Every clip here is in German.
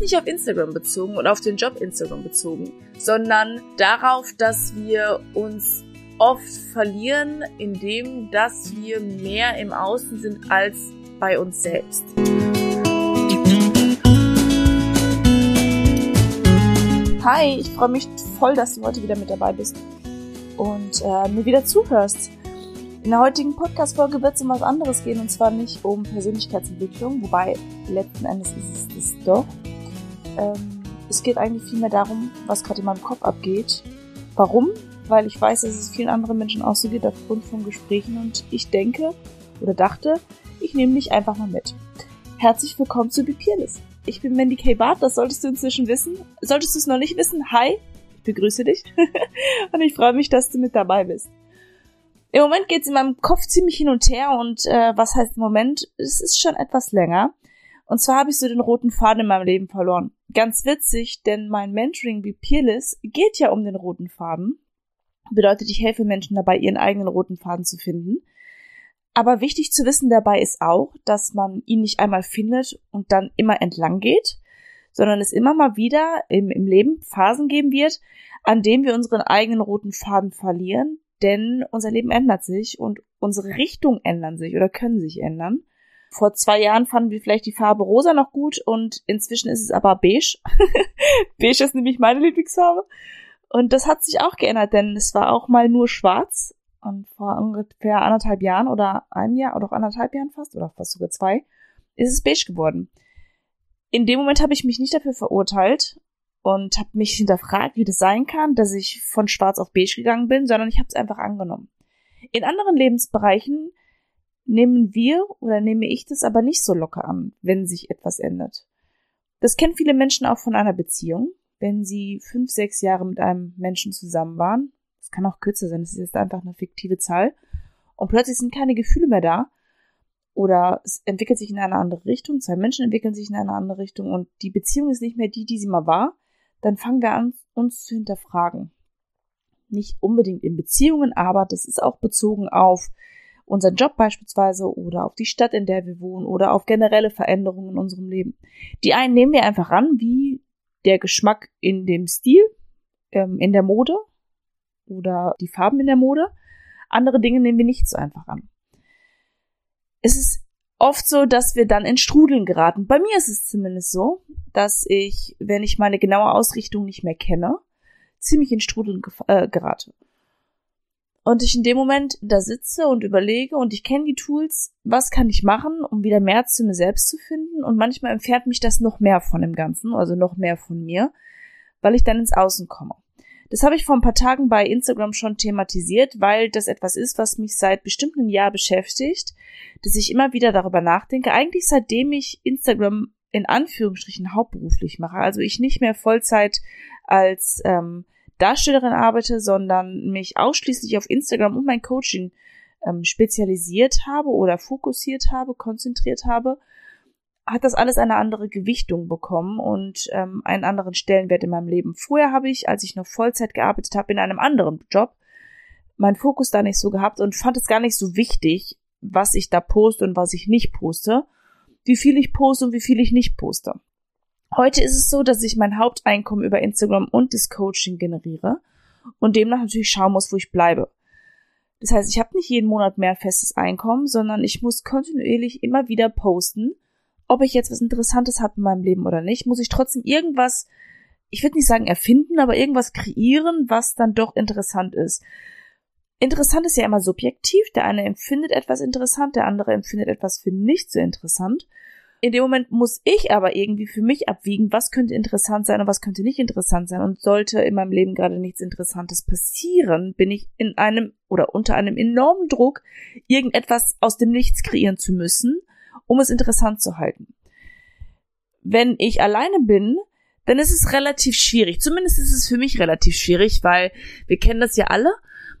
nicht auf Instagram bezogen und auf den Job Instagram bezogen, sondern darauf, dass wir uns oft verlieren, indem dass wir mehr im Außen sind als bei uns selbst. Hi, ich freue mich voll, dass du heute wieder mit dabei bist und äh, mir wieder zuhörst. In der heutigen Podcast-Folge wird es um was anderes gehen und zwar nicht um Persönlichkeitsentwicklung, wobei letzten Endes ist es das doch. Ähm, es geht eigentlich vielmehr darum, was gerade in meinem Kopf abgeht. Warum? Weil ich weiß, dass es vielen anderen Menschen auch so geht aufgrund von Gesprächen und ich denke oder dachte, ich nehme dich einfach mal mit. Herzlich willkommen zu Be. Ich bin Mandy K. Barth, das solltest du inzwischen wissen. Solltest du es noch nicht wissen, hi, ich begrüße dich und ich freue mich, dass du mit dabei bist. Im Moment geht's in meinem Kopf ziemlich hin und her und äh, was heißt im Moment? Es ist schon etwas länger. Und zwar habe ich so den roten Faden in meinem Leben verloren. Ganz witzig, denn mein Mentoring wie Peerless geht ja um den roten Faden. Bedeutet, ich helfe Menschen dabei, ihren eigenen roten Faden zu finden. Aber wichtig zu wissen dabei ist auch, dass man ihn nicht einmal findet und dann immer entlang geht, sondern es immer mal wieder im, im Leben Phasen geben wird, an denen wir unseren eigenen roten Faden verlieren, denn unser Leben ändert sich und unsere Richtungen ändern sich oder können sich ändern. Vor zwei Jahren fanden wir vielleicht die Farbe rosa noch gut und inzwischen ist es aber beige. beige ist nämlich meine Lieblingsfarbe. Und das hat sich auch geändert, denn es war auch mal nur schwarz. Und vor ungefähr anderthalb Jahren oder einem Jahr oder auch anderthalb Jahren fast oder fast sogar zwei ist es beige geworden. In dem Moment habe ich mich nicht dafür verurteilt und habe mich hinterfragt, wie das sein kann, dass ich von schwarz auf beige gegangen bin, sondern ich habe es einfach angenommen. In anderen Lebensbereichen nehmen wir oder nehme ich das aber nicht so locker an, wenn sich etwas ändert. Das kennen viele Menschen auch von einer Beziehung, wenn sie fünf, sechs Jahre mit einem Menschen zusammen waren. Das kann auch kürzer sein, das ist jetzt einfach eine fiktive Zahl. Und plötzlich sind keine Gefühle mehr da. Oder es entwickelt sich in eine andere Richtung, zwei Menschen entwickeln sich in eine andere Richtung und die Beziehung ist nicht mehr die, die sie mal war dann fangen wir an, uns zu hinterfragen. Nicht unbedingt in Beziehungen, aber das ist auch bezogen auf unseren Job beispielsweise oder auf die Stadt, in der wir wohnen oder auf generelle Veränderungen in unserem Leben. Die einen nehmen wir einfach an, wie der Geschmack in dem Stil, ähm, in der Mode oder die Farben in der Mode. Andere Dinge nehmen wir nicht so einfach an. Es ist oft so, dass wir dann in Strudeln geraten. Bei mir ist es zumindest so, dass ich, wenn ich meine genaue Ausrichtung nicht mehr kenne, ziemlich in Strudeln äh, gerate. Und ich in dem Moment da sitze und überlege und ich kenne die Tools, was kann ich machen, um wieder mehr zu mir selbst zu finden. Und manchmal entfernt mich das noch mehr von dem Ganzen, also noch mehr von mir, weil ich dann ins Außen komme. Das habe ich vor ein paar Tagen bei Instagram schon thematisiert, weil das etwas ist, was mich seit bestimmt einem Jahr beschäftigt, dass ich immer wieder darüber nachdenke. Eigentlich seitdem ich Instagram in Anführungsstrichen hauptberuflich mache, also ich nicht mehr Vollzeit als ähm, Darstellerin arbeite, sondern mich ausschließlich auf Instagram und mein Coaching ähm, spezialisiert habe oder fokussiert habe, konzentriert habe hat das alles eine andere Gewichtung bekommen und ähm, einen anderen Stellenwert in meinem Leben. Vorher habe ich, als ich noch Vollzeit gearbeitet habe, in einem anderen Job, meinen Fokus da nicht so gehabt und fand es gar nicht so wichtig, was ich da poste und was ich nicht poste, wie viel ich poste und wie viel ich nicht poste. Heute ist es so, dass ich mein Haupteinkommen über Instagram und das Coaching generiere und demnach natürlich schauen muss, wo ich bleibe. Das heißt, ich habe nicht jeden Monat mehr festes Einkommen, sondern ich muss kontinuierlich immer wieder posten, ob ich jetzt was Interessantes habe in meinem Leben oder nicht, muss ich trotzdem irgendwas, ich würde nicht sagen erfinden, aber irgendwas kreieren, was dann doch interessant ist. Interessant ist ja immer subjektiv. Der eine empfindet etwas interessant, der andere empfindet etwas für nicht so interessant. In dem Moment muss ich aber irgendwie für mich abwiegen, was könnte interessant sein und was könnte nicht interessant sein. Und sollte in meinem Leben gerade nichts Interessantes passieren, bin ich in einem oder unter einem enormen Druck, irgendetwas aus dem Nichts kreieren zu müssen um es interessant zu halten. Wenn ich alleine bin, dann ist es relativ schwierig. Zumindest ist es für mich relativ schwierig, weil wir kennen das ja alle,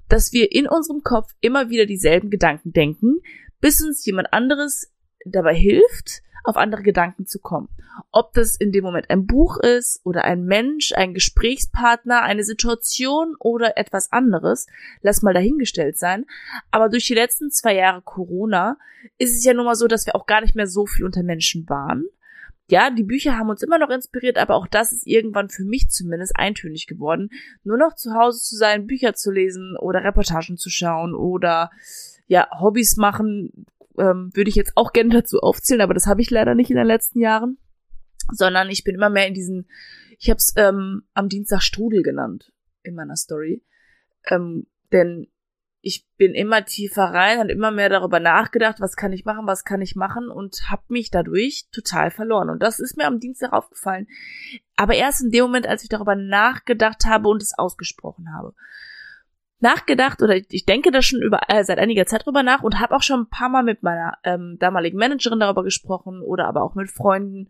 dass wir in unserem Kopf immer wieder dieselben Gedanken denken, bis uns jemand anderes dabei hilft, auf andere Gedanken zu kommen. Ob das in dem Moment ein Buch ist oder ein Mensch, ein Gesprächspartner, eine Situation oder etwas anderes, lass mal dahingestellt sein. Aber durch die letzten zwei Jahre Corona ist es ja nun mal so, dass wir auch gar nicht mehr so viel unter Menschen waren. ja, die Bücher haben uns immer noch inspiriert, aber auch das ist irgendwann für mich zumindest eintönig geworden. Nur noch zu Hause zu sein, Bücher zu lesen oder Reportagen zu schauen oder ja, Hobbys machen, ähm, würde ich jetzt auch gerne dazu aufzählen, aber das habe ich leider nicht in den letzten Jahren. Sondern ich bin immer mehr in diesen, ich habe es ähm, am Dienstag Strudel genannt in meiner Story. Ähm, denn ich bin immer tiefer rein und immer mehr darüber nachgedacht, was kann ich machen, was kann ich machen und habe mich dadurch total verloren. Und das ist mir am Dienstag aufgefallen. Aber erst in dem Moment, als ich darüber nachgedacht habe und es ausgesprochen habe. Nachgedacht oder ich denke da schon über äh, seit einiger Zeit drüber nach und habe auch schon ein paar Mal mit meiner ähm, damaligen Managerin darüber gesprochen oder aber auch mit Freunden.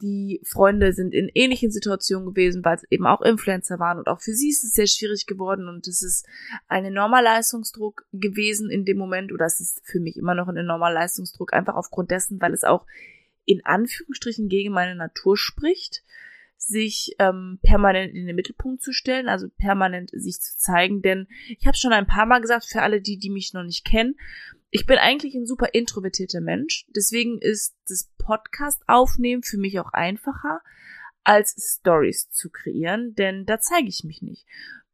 Die Freunde sind in ähnlichen Situationen gewesen, weil es eben auch Influencer waren und auch für sie ist es sehr schwierig geworden und es ist ein enormer Leistungsdruck gewesen in dem Moment oder es ist für mich immer noch ein enormer Leistungsdruck, einfach aufgrund dessen, weil es auch in Anführungsstrichen gegen meine Natur spricht, sich ähm, permanent in den Mittelpunkt zu stellen, also permanent sich zu zeigen, denn ich habe schon ein paar Mal gesagt, für alle die, die mich noch nicht kennen, ich bin eigentlich ein super introvertierter Mensch. Deswegen ist das Podcast aufnehmen für mich auch einfacher, als Stories zu kreieren, denn da zeige ich mich nicht.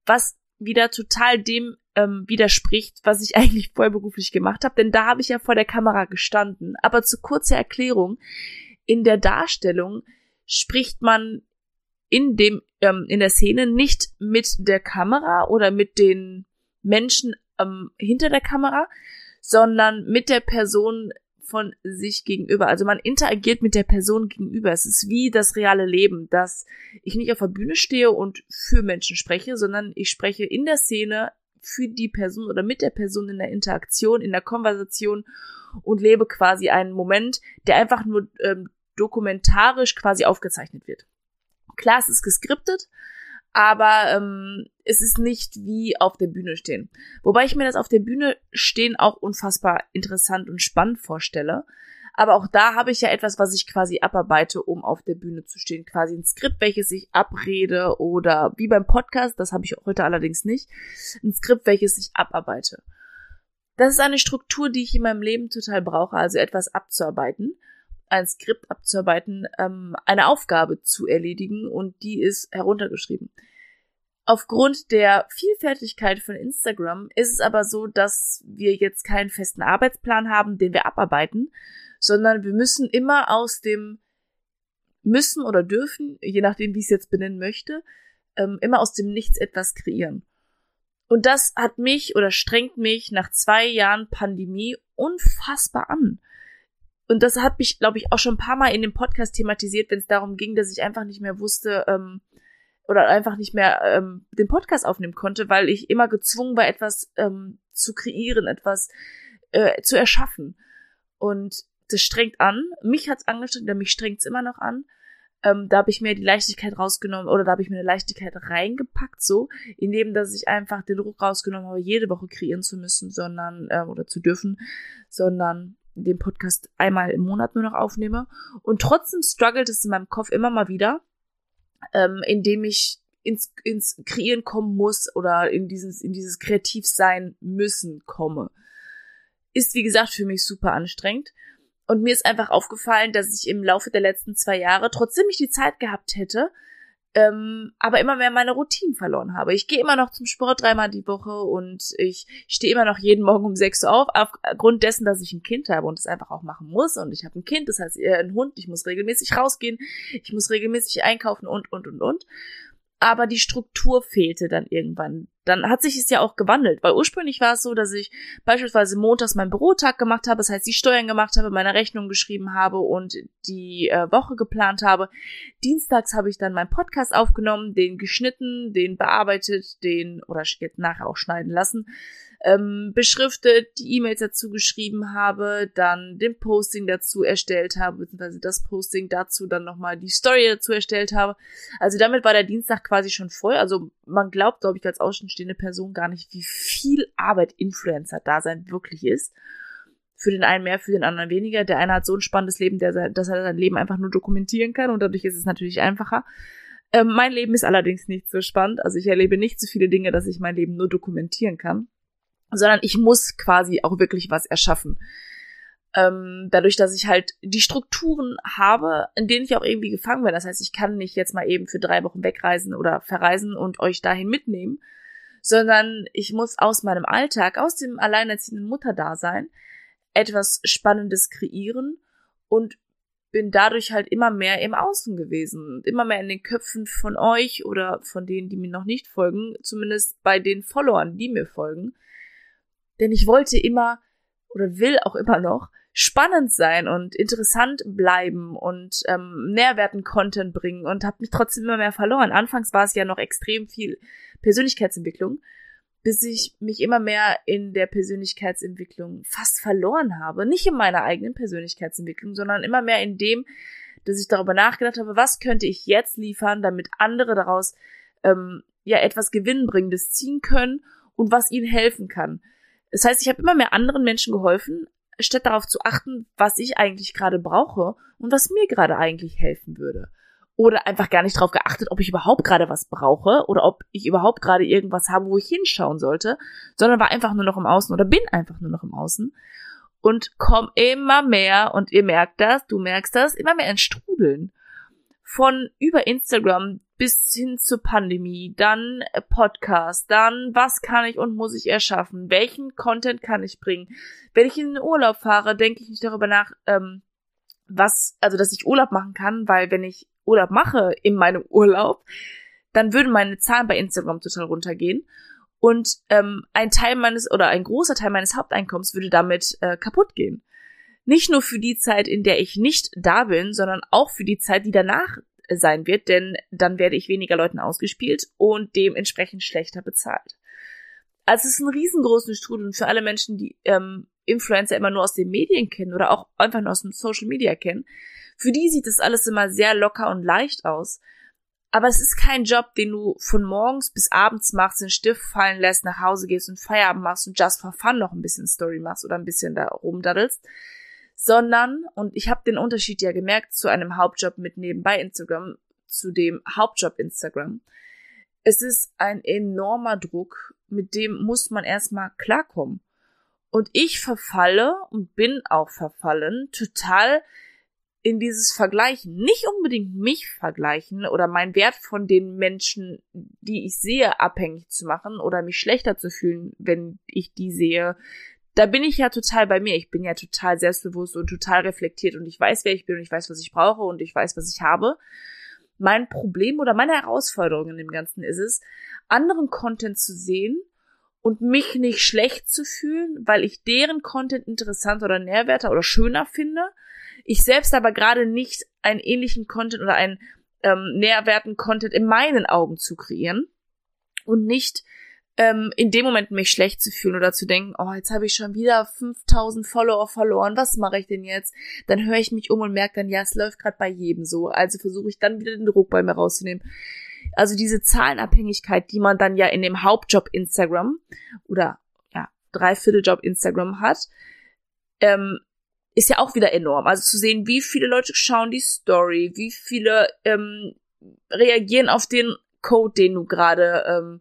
Was wieder total dem ähm, widerspricht, was ich eigentlich vollberuflich gemacht habe, denn da habe ich ja vor der Kamera gestanden. Aber zu kurzer Erklärung, in der Darstellung spricht man in dem ähm, in der Szene nicht mit der Kamera oder mit den Menschen ähm, hinter der Kamera, sondern mit der Person von sich gegenüber. Also man interagiert mit der Person gegenüber. Es ist wie das reale Leben, dass ich nicht auf der Bühne stehe und für Menschen spreche, sondern ich spreche in der Szene für die Person oder mit der Person in der Interaktion, in der Konversation und lebe quasi einen Moment, der einfach nur ähm, dokumentarisch quasi aufgezeichnet wird. Klar, es ist geskriptet, aber ähm, es ist nicht wie auf der Bühne stehen. Wobei ich mir das auf der Bühne stehen auch unfassbar interessant und spannend vorstelle. Aber auch da habe ich ja etwas, was ich quasi abarbeite, um auf der Bühne zu stehen. Quasi ein Skript, welches ich abrede oder wie beim Podcast, das habe ich heute allerdings nicht, ein Skript, welches ich abarbeite. Das ist eine Struktur, die ich in meinem Leben total brauche, also etwas abzuarbeiten ein Skript abzuarbeiten, ähm, eine Aufgabe zu erledigen und die ist heruntergeschrieben. Aufgrund der Vielfältigkeit von Instagram ist es aber so, dass wir jetzt keinen festen Arbeitsplan haben, den wir abarbeiten, sondern wir müssen immer aus dem müssen oder dürfen, je nachdem, wie ich es jetzt benennen möchte, ähm, immer aus dem Nichts etwas kreieren. Und das hat mich oder strengt mich nach zwei Jahren Pandemie unfassbar an und das hat mich, glaube ich, auch schon ein paar Mal in dem Podcast thematisiert, wenn es darum ging, dass ich einfach nicht mehr wusste ähm, oder einfach nicht mehr ähm, den Podcast aufnehmen konnte, weil ich immer gezwungen war, etwas ähm, zu kreieren, etwas äh, zu erschaffen. Und das strengt an. Mich hat's angestrengt, oder mich strengt's immer noch an. Ähm, da habe ich mir die Leichtigkeit rausgenommen oder da habe ich mir eine Leichtigkeit reingepackt, so, indem dass ich einfach den Druck rausgenommen habe, jede Woche kreieren zu müssen, sondern äh, oder zu dürfen, sondern den Podcast einmal im Monat nur noch aufnehme. Und trotzdem struggelt es in meinem Kopf immer mal wieder, ähm, indem ich ins, ins Kreieren kommen muss oder in dieses, in dieses Kreativsein müssen komme. Ist, wie gesagt, für mich super anstrengend. Und mir ist einfach aufgefallen, dass ich im Laufe der letzten zwei Jahre, trotzdem ich die Zeit gehabt hätte, ähm, aber immer mehr meine Routinen verloren habe. Ich gehe immer noch zum Sport dreimal die Woche und ich stehe immer noch jeden Morgen um sechs Uhr auf, aufgrund dessen, dass ich ein Kind habe und es einfach auch machen muss. Und ich habe ein Kind, das heißt eher ein Hund, ich muss regelmäßig rausgehen, ich muss regelmäßig einkaufen und, und, und, und aber die Struktur fehlte dann irgendwann. Dann hat sich es ja auch gewandelt, weil ursprünglich war es so, dass ich beispielsweise montags meinen Bürotag gemacht habe, das heißt die Steuern gemacht habe, meine Rechnung geschrieben habe und die äh, Woche geplant habe. Dienstags habe ich dann meinen Podcast aufgenommen, den geschnitten, den bearbeitet, den oder jetzt nachher auch schneiden lassen ähm, beschriftet, die E-Mails dazu geschrieben habe, dann den Posting dazu erstellt habe, beziehungsweise das Posting dazu dann nochmal die Story dazu erstellt habe. Also damit war der Dienstag quasi schon voll. Also man glaubt, glaube ich, als außenstehende Person gar nicht, wie viel Arbeit Influencer-Dasein wirklich ist. Für den einen mehr, für den anderen weniger. Der eine hat so ein spannendes Leben, der, dass er sein Leben einfach nur dokumentieren kann und dadurch ist es natürlich einfacher. Ähm, mein Leben ist allerdings nicht so spannend. Also ich erlebe nicht so viele Dinge, dass ich mein Leben nur dokumentieren kann sondern ich muss quasi auch wirklich was erschaffen. ähm, dadurch, dass ich halt die Strukturen habe, in denen ich auch irgendwie gefangen bin. Das heißt, ich kann nicht jetzt mal eben für drei Wochen wegreisen oder verreisen und euch dahin mitnehmen, sondern ich muss aus meinem Alltag, aus dem alleinerziehenden Mutterdasein etwas Spannendes kreieren und bin dadurch halt immer mehr im Außen gewesen, immer mehr in den Köpfen von euch oder von denen, die mir noch nicht folgen, zumindest bei den Followern, die mir folgen. Denn ich wollte immer oder will auch immer noch spannend sein und interessant bleiben und ähm, nährwerten Content bringen und habe mich trotzdem immer mehr verloren. Anfangs war es ja noch extrem viel Persönlichkeitsentwicklung, bis ich mich immer mehr in der Persönlichkeitsentwicklung fast verloren habe. Nicht in meiner eigenen Persönlichkeitsentwicklung, sondern immer mehr in dem, dass ich darüber nachgedacht habe, was könnte ich jetzt liefern, damit andere daraus ähm, ja etwas Gewinnbringendes ziehen können und was ihnen helfen kann. Das heißt, ich habe immer mehr anderen Menschen geholfen, statt darauf zu achten, was ich eigentlich gerade brauche und was mir gerade eigentlich helfen würde. Oder einfach gar nicht darauf geachtet, ob ich überhaupt gerade was brauche oder ob ich überhaupt gerade irgendwas habe, wo ich hinschauen sollte, sondern war einfach nur noch im Außen oder bin einfach nur noch im Außen und komm immer mehr, und ihr merkt das, du merkst das, immer mehr ins Strudeln. Von über Instagram bis hin zur Pandemie, dann Podcast, dann was kann ich und muss ich erschaffen, welchen Content kann ich bringen. Wenn ich in den Urlaub fahre, denke ich nicht darüber nach, ähm, was, also dass ich Urlaub machen kann, weil wenn ich Urlaub mache in meinem Urlaub, dann würden meine Zahlen bei Instagram total runtergehen. Und ähm, ein Teil meines oder ein großer Teil meines Haupteinkommens würde damit äh, kaputt gehen. Nicht nur für die Zeit, in der ich nicht da bin, sondern auch für die Zeit, die danach sein wird, denn dann werde ich weniger Leuten ausgespielt und dementsprechend schlechter bezahlt. Also es ist ein riesengroßen Strudel und für alle Menschen, die ähm, Influencer immer nur aus den Medien kennen oder auch einfach nur aus dem Social Media kennen, für die sieht das alles immer sehr locker und leicht aus. Aber es ist kein Job, den du von morgens bis abends machst, den Stift fallen lässt, nach Hause gehst und Feierabend machst und just for fun noch ein bisschen Story machst oder ein bisschen da rumdaddelst, sondern, und ich habe den Unterschied ja gemerkt zu einem Hauptjob mit nebenbei Instagram, zu dem Hauptjob Instagram. Es ist ein enormer Druck, mit dem muss man erstmal klarkommen. Und ich verfalle und bin auch verfallen, total in dieses Vergleichen. Nicht unbedingt mich vergleichen oder meinen Wert von den Menschen, die ich sehe, abhängig zu machen oder mich schlechter zu fühlen, wenn ich die sehe, da bin ich ja total bei mir. Ich bin ja total selbstbewusst und total reflektiert und ich weiß, wer ich bin und ich weiß, was ich brauche und ich weiß, was ich habe. Mein Problem oder meine Herausforderung in dem Ganzen ist es, anderen Content zu sehen und mich nicht schlecht zu fühlen, weil ich deren Content interessant oder nährwerter oder schöner finde. Ich selbst aber gerade nicht einen ähnlichen Content oder einen ähm, nährwerten Content in meinen Augen zu kreieren und nicht ähm, in dem Moment mich schlecht zu fühlen oder zu denken, oh, jetzt habe ich schon wieder 5000 Follower verloren, was mache ich denn jetzt? Dann höre ich mich um und merke dann, ja, es läuft gerade bei jedem so. Also versuche ich dann wieder den Druck bei mir rauszunehmen. Also diese Zahlenabhängigkeit, die man dann ja in dem Hauptjob Instagram oder ja, Dreivierteljob Instagram hat, ähm, ist ja auch wieder enorm. Also zu sehen, wie viele Leute schauen die Story, wie viele ähm, reagieren auf den Code, den du gerade ähm,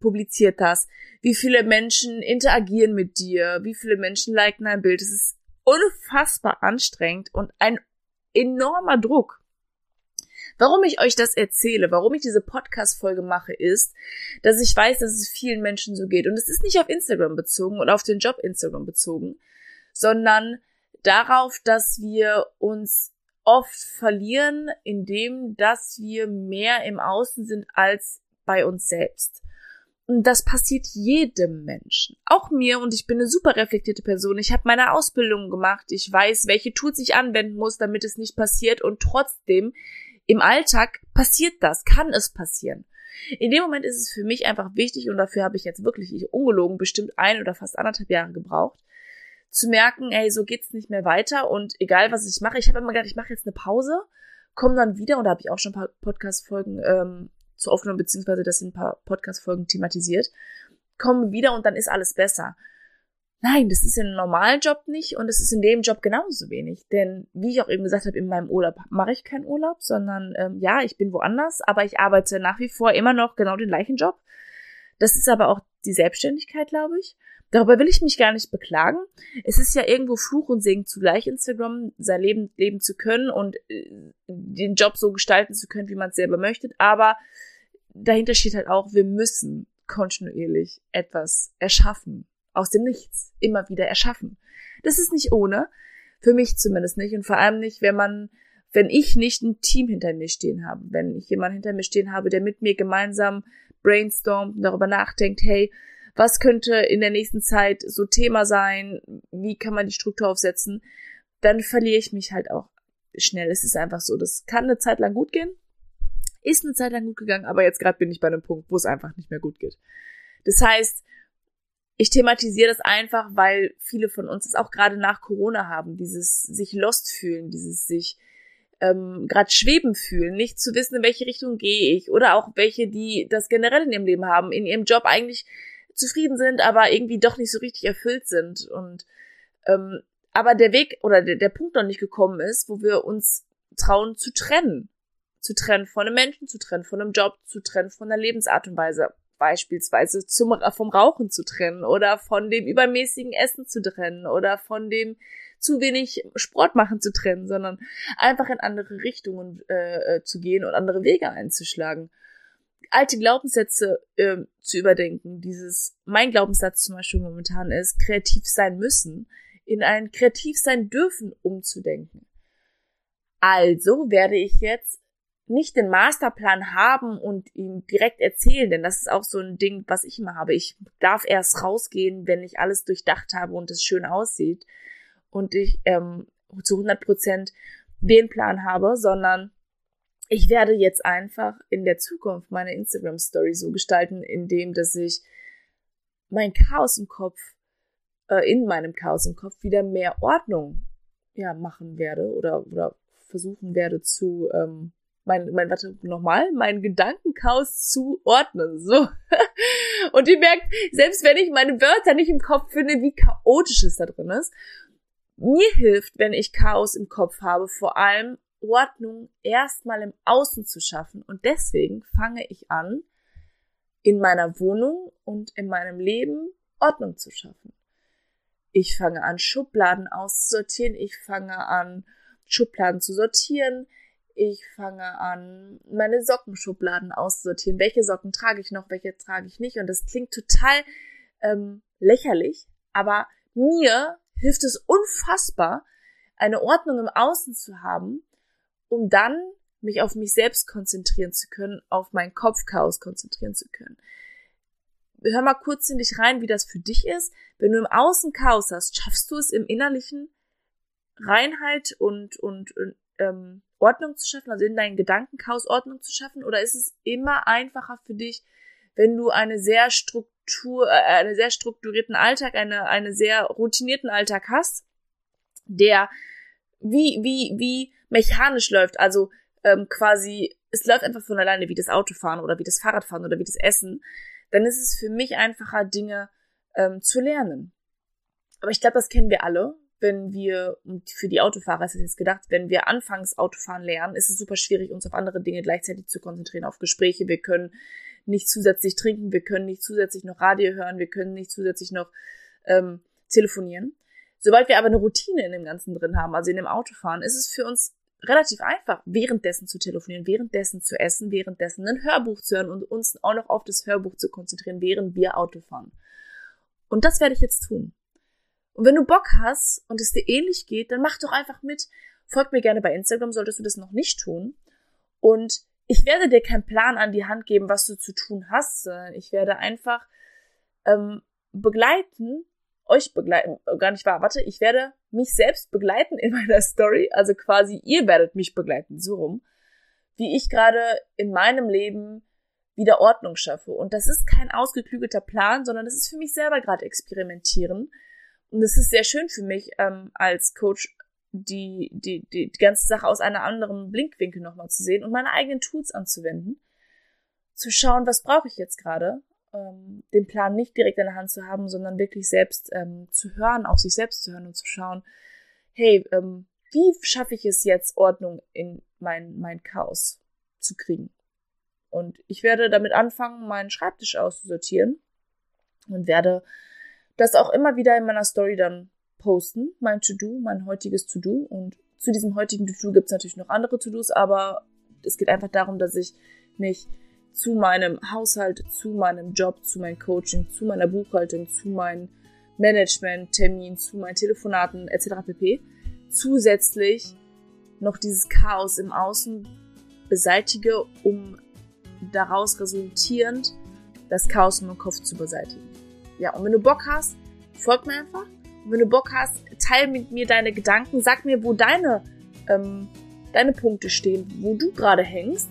publiziert hast, wie viele Menschen interagieren mit dir, wie viele Menschen liken dein Bild. Es ist unfassbar anstrengend und ein enormer Druck. Warum ich euch das erzähle, warum ich diese Podcast-Folge mache, ist, dass ich weiß, dass es vielen Menschen so geht. Und es ist nicht auf Instagram bezogen oder auf den Job Instagram bezogen, sondern darauf, dass wir uns oft verlieren, indem, dass wir mehr im Außen sind als bei uns selbst. Das passiert jedem Menschen. Auch mir und ich bin eine super reflektierte Person. Ich habe meine Ausbildung gemacht. Ich weiß, welche Tools ich anwenden muss, damit es nicht passiert. Und trotzdem, im Alltag passiert das, kann es passieren. In dem Moment ist es für mich einfach wichtig und dafür habe ich jetzt wirklich ich, ungelogen bestimmt ein oder fast anderthalb Jahre gebraucht, zu merken, ey, so geht's nicht mehr weiter und egal was ich mache, ich habe immer gedacht, ich mache jetzt eine Pause, komme dann wieder und da habe ich auch schon ein paar Podcast-Folgen ähm, zu aufgenommen, beziehungsweise das in ein paar Podcast-Folgen thematisiert, komme wieder und dann ist alles besser. Nein, das ist in einem normalen Job nicht und es ist in dem Job genauso wenig. Denn wie ich auch eben gesagt habe, in meinem Urlaub mache ich keinen Urlaub, sondern ähm, ja, ich bin woanders, aber ich arbeite nach wie vor immer noch genau den gleichen Job. Das ist aber auch die Selbstständigkeit, glaube ich. Darüber will ich mich gar nicht beklagen. Es ist ja irgendwo Fluch und Segen zugleich, Instagram sein Leben leben zu können und äh, den Job so gestalten zu können, wie man es selber möchte. Aber dahinter steht halt auch, wir müssen kontinuierlich etwas erschaffen. Aus dem Nichts. Immer wieder erschaffen. Das ist nicht ohne. Für mich zumindest nicht. Und vor allem nicht, wenn man, wenn ich nicht ein Team hinter mir stehen habe. Wenn ich jemanden hinter mir stehen habe, der mit mir gemeinsam brainstormt darüber nachdenkt, hey, was könnte in der nächsten Zeit so Thema sein, wie kann man die Struktur aufsetzen, dann verliere ich mich halt auch schnell. Es ist einfach so, das kann eine Zeit lang gut gehen, ist eine Zeit lang gut gegangen, aber jetzt gerade bin ich bei einem Punkt, wo es einfach nicht mehr gut geht. Das heißt, ich thematisiere das einfach, weil viele von uns es auch gerade nach Corona haben, dieses sich lost fühlen, dieses sich ähm, gerade schweben fühlen, nicht zu wissen, in welche Richtung gehe ich oder auch welche, die das generell in ihrem Leben haben, in ihrem Job eigentlich zufrieden sind, aber irgendwie doch nicht so richtig erfüllt sind und ähm, aber der Weg oder der, der Punkt noch nicht gekommen ist, wo wir uns trauen zu trennen, zu trennen von einem Menschen, zu trennen von einem Job, zu trennen von einer Lebensart und Weise, beispielsweise zum, vom Rauchen zu trennen oder von dem übermäßigen Essen zu trennen oder von dem zu wenig Sport machen zu trennen, sondern einfach in andere Richtungen äh, äh zu gehen und andere Wege einzuschlagen alte Glaubenssätze äh, zu überdenken. Dieses, mein Glaubenssatz zum Beispiel momentan ist, kreativ sein müssen, in ein kreativ sein dürfen umzudenken. Also werde ich jetzt nicht den Masterplan haben und ihm direkt erzählen, denn das ist auch so ein Ding, was ich immer habe. Ich darf erst rausgehen, wenn ich alles durchdacht habe und es schön aussieht und ich ähm, zu 100 Prozent den Plan habe, sondern ich werde jetzt einfach in der Zukunft meine Instagram Story so gestalten, indem dass ich mein Chaos im Kopf, äh, in meinem Chaos im Kopf wieder mehr Ordnung ja machen werde oder oder versuchen werde zu ähm, mein, mein, warte, nochmal, mein Gedankenchaos zu ordnen. So. Und ihr merkt, selbst wenn ich meine Wörter nicht im Kopf finde, wie chaotisch es da drin ist, mir hilft, wenn ich Chaos im Kopf habe, vor allem Ordnung erstmal im Außen zu schaffen. Und deswegen fange ich an, in meiner Wohnung und in meinem Leben Ordnung zu schaffen. Ich fange an, Schubladen auszusortieren. Ich fange an, Schubladen zu sortieren. Ich fange an, meine Sockenschubladen auszusortieren. Welche Socken trage ich noch, welche trage ich nicht? Und das klingt total ähm, lächerlich, aber mir hilft es unfassbar, eine Ordnung im Außen zu haben, um dann mich auf mich selbst konzentrieren zu können, auf mein Kopfchaos konzentrieren zu können. Hör mal kurz in dich rein, wie das für dich ist. Wenn du im Außen Chaos hast, schaffst du es im Innerlichen Reinheit und, und, und ähm, Ordnung zu schaffen, also in deinen Gedankenchaos Ordnung zu schaffen? Oder ist es immer einfacher für dich, wenn du eine sehr Struktur, äh, einen sehr strukturierten Alltag, eine, eine sehr routinierten Alltag hast, der wie, wie, wie mechanisch läuft, also ähm, quasi, es läuft einfach von alleine, wie das Autofahren oder wie das Fahrradfahren oder wie das Essen, dann ist es für mich einfacher, Dinge ähm, zu lernen. Aber ich glaube, das kennen wir alle. Wenn wir, und für die Autofahrer ist es jetzt gedacht, wenn wir anfangs Autofahren lernen, ist es super schwierig, uns auf andere Dinge gleichzeitig zu konzentrieren, auf Gespräche. Wir können nicht zusätzlich trinken, wir können nicht zusätzlich noch Radio hören, wir können nicht zusätzlich noch ähm, telefonieren. Sobald wir aber eine Routine in dem Ganzen drin haben, also in dem Autofahren, ist es für uns relativ einfach, währenddessen zu telefonieren, währenddessen zu essen, währenddessen ein Hörbuch zu hören und uns auch noch auf das Hörbuch zu konzentrieren, während wir Auto fahren. Und das werde ich jetzt tun. Und wenn du Bock hast und es dir ähnlich geht, dann mach doch einfach mit. Folg mir gerne bei Instagram, solltest du das noch nicht tun. Und ich werde dir keinen Plan an die Hand geben, was du zu tun hast. Ich werde einfach ähm, begleiten, euch begleiten, äh, gar nicht wahr, warte, ich werde mich selbst begleiten in meiner Story, also quasi ihr werdet mich begleiten, so rum, wie ich gerade in meinem Leben wieder Ordnung schaffe. Und das ist kein ausgeklügelter Plan, sondern das ist für mich selber gerade experimentieren. Und es ist sehr schön für mich ähm, als Coach, die, die, die, die ganze Sache aus einer anderen Blinkwinkel nochmal zu sehen und meine eigenen Tools anzuwenden. Zu schauen, was brauche ich jetzt gerade ähm, den Plan nicht direkt in der Hand zu haben, sondern wirklich selbst ähm, zu hören, auf sich selbst zu hören und zu schauen, hey, ähm, wie schaffe ich es jetzt, Ordnung in mein, mein Chaos zu kriegen? Und ich werde damit anfangen, meinen Schreibtisch auszusortieren. und werde das auch immer wieder in meiner Story dann posten, mein To-Do, mein heutiges To-Do. Und zu diesem heutigen To-Do gibt es natürlich noch andere To-Dos, aber es geht einfach darum, dass ich mich zu meinem Haushalt, zu meinem Job, zu meinem Coaching, zu meiner Buchhaltung, zu meinen Management-Terminen, zu meinen Telefonaten etc. pp. zusätzlich noch dieses Chaos im Außen beseitige, um daraus resultierend das Chaos in meinem Kopf zu beseitigen. Ja, und wenn du Bock hast, folg mir einfach. Und wenn du Bock hast, teile mit mir deine Gedanken, sag mir, wo deine, ähm, deine Punkte stehen, wo du gerade hängst.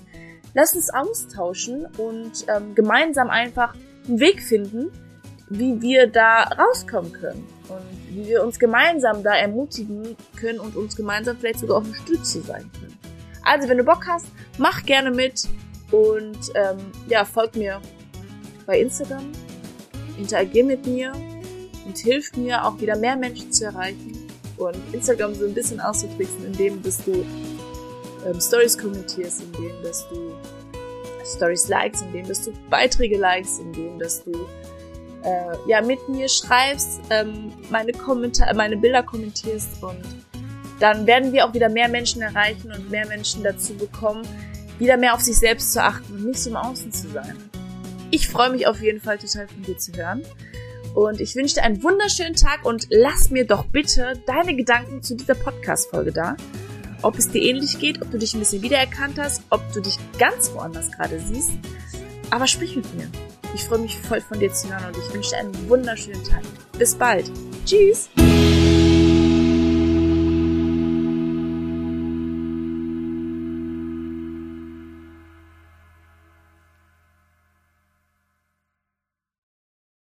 Lass uns austauschen und ähm, gemeinsam einfach einen Weg finden, wie wir da rauskommen können und wie wir uns gemeinsam da ermutigen können und uns gemeinsam vielleicht sogar auch eine Stütze sein können. Also, wenn du Bock hast, mach gerne mit und ähm, ja, folg mir bei Instagram, interagier mit mir und hilf mir auch wieder mehr Menschen zu erreichen und Instagram so ein bisschen auszutricksen, indem dass du ähm, Stories kommentierst, indem dass du Stories likes, indem dass du Beiträge likes, indem dass du äh, ja mit mir schreibst, ähm, meine Kommentar meine Bilder kommentierst und dann werden wir auch wieder mehr Menschen erreichen und mehr Menschen dazu bekommen, wieder mehr auf sich selbst zu achten und nicht so im Außen zu sein. Ich freue mich auf jeden Fall total von dir zu hören. Und ich wünsche dir einen wunderschönen Tag und lass mir doch bitte deine Gedanken zu dieser Podcast-Folge da. Ob es dir ähnlich geht, ob du dich ein bisschen wiedererkannt hast, ob du dich ganz woanders gerade siehst. Aber sprich mit mir. Ich freue mich voll von dir zu hören und ich wünsche dir einen wunderschönen Tag. Bis bald. Tschüss.